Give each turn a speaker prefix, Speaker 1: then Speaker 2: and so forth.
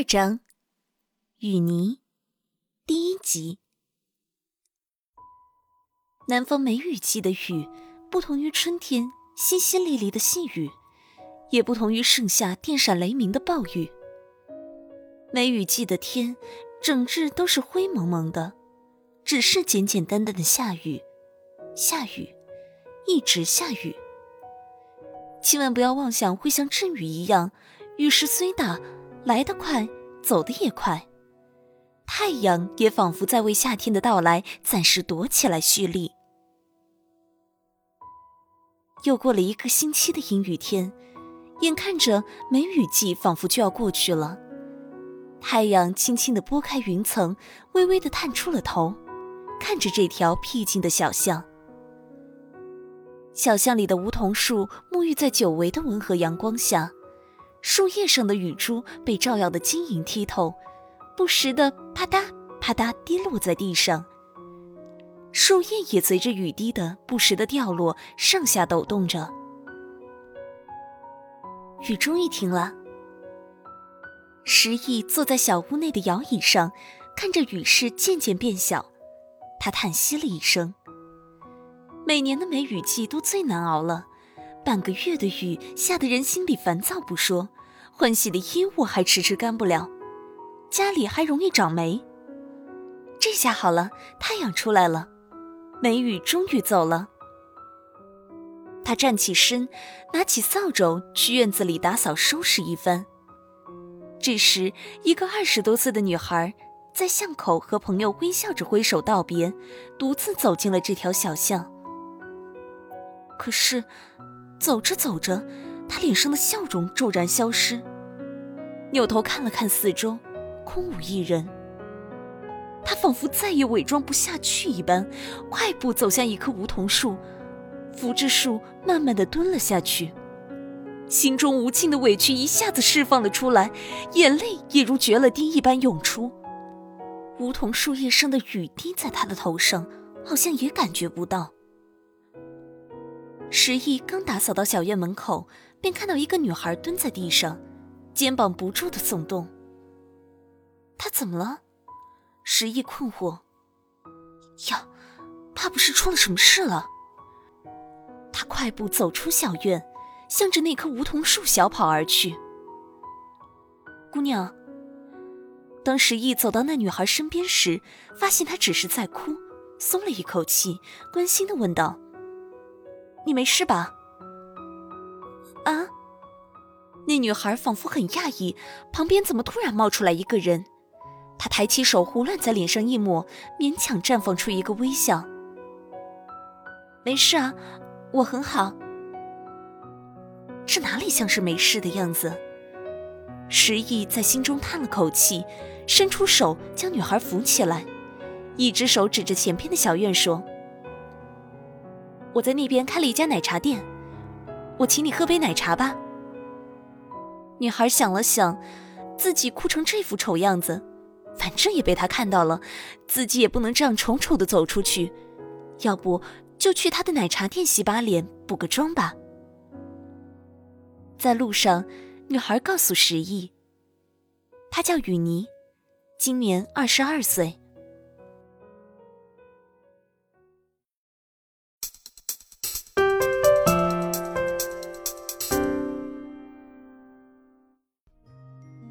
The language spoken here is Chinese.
Speaker 1: 二章，雨泥，第一集。南方梅雨季的雨，不同于春天淅淅沥沥的细雨，也不同于盛夏电闪雷鸣的暴雨。梅雨季的天，整日都是灰蒙蒙的，只是简简单单的下雨，下雨，一直下雨。千万不要妄想会像阵雨一样，雨势虽大。来得快，走得也快。太阳也仿佛在为夏天的到来暂时躲起来蓄力。又过了一个星期的阴雨天，眼看着梅雨季仿佛就要过去了。太阳轻轻地拨开云层，微微地探出了头，看着这条僻静的小巷。小巷里的梧桐树沐浴在久违的温和阳光下。树叶上的雨珠被照耀的晶莹剔透，不时的啪嗒啪嗒滴落在地上。树叶也随着雨滴的不时的掉落，上下抖动着。雨终于停了。石毅坐在小屋内的摇椅上，看着雨势渐渐变小，他叹息了一声。每年的梅雨季都最难熬了。半个月的雨下得人心里烦躁不说，换洗的衣物还迟迟干不了，家里还容易长霉。这下好了，太阳出来了，梅雨终于走了。他站起身，拿起扫帚去院子里打扫收拾一番。这时，一个二十多岁的女孩在巷口和朋友微笑着挥手道别，独自走进了这条小巷。可是。走着走着，他脸上的笑容骤然消失，扭头看了看四周，空无一人。他仿佛再也伪装不下去一般，快步走向一棵梧桐树，扶着树慢慢的蹲了下去，心中无尽的委屈一下子释放了出来，眼泪也如决了堤一般涌出。梧桐树叶上的雨滴在他的头上，好像也感觉不到。石毅刚打扫到小院门口，便看到一个女孩蹲在地上，肩膀不住的耸动。她怎么了？石毅困惑。呀，怕不是出了什么事了。他快步走出小院，向着那棵梧桐树小跑而去。姑娘。当石毅走到那女孩身边时，发现她只是在哭，松了一口气，关心的问道。你没事吧？啊！那女孩仿佛很讶异，旁边怎么突然冒出来一个人？她抬起手，胡乱在脸上一抹，勉强绽放出一个微笑。没事啊，我很好。这哪里像是没事的样子？石毅在心中叹了口气，伸出手将女孩扶起来，一只手指着前边的小院说。我在那边开了一家奶茶店，我请你喝杯奶茶吧。女孩想了想，自己哭成这副丑样子，反正也被他看到了，自己也不能这样丑丑的走出去，要不就去他的奶茶店洗把脸、补个妆吧。在路上，女孩告诉石毅，她叫雨妮，今年二十二岁。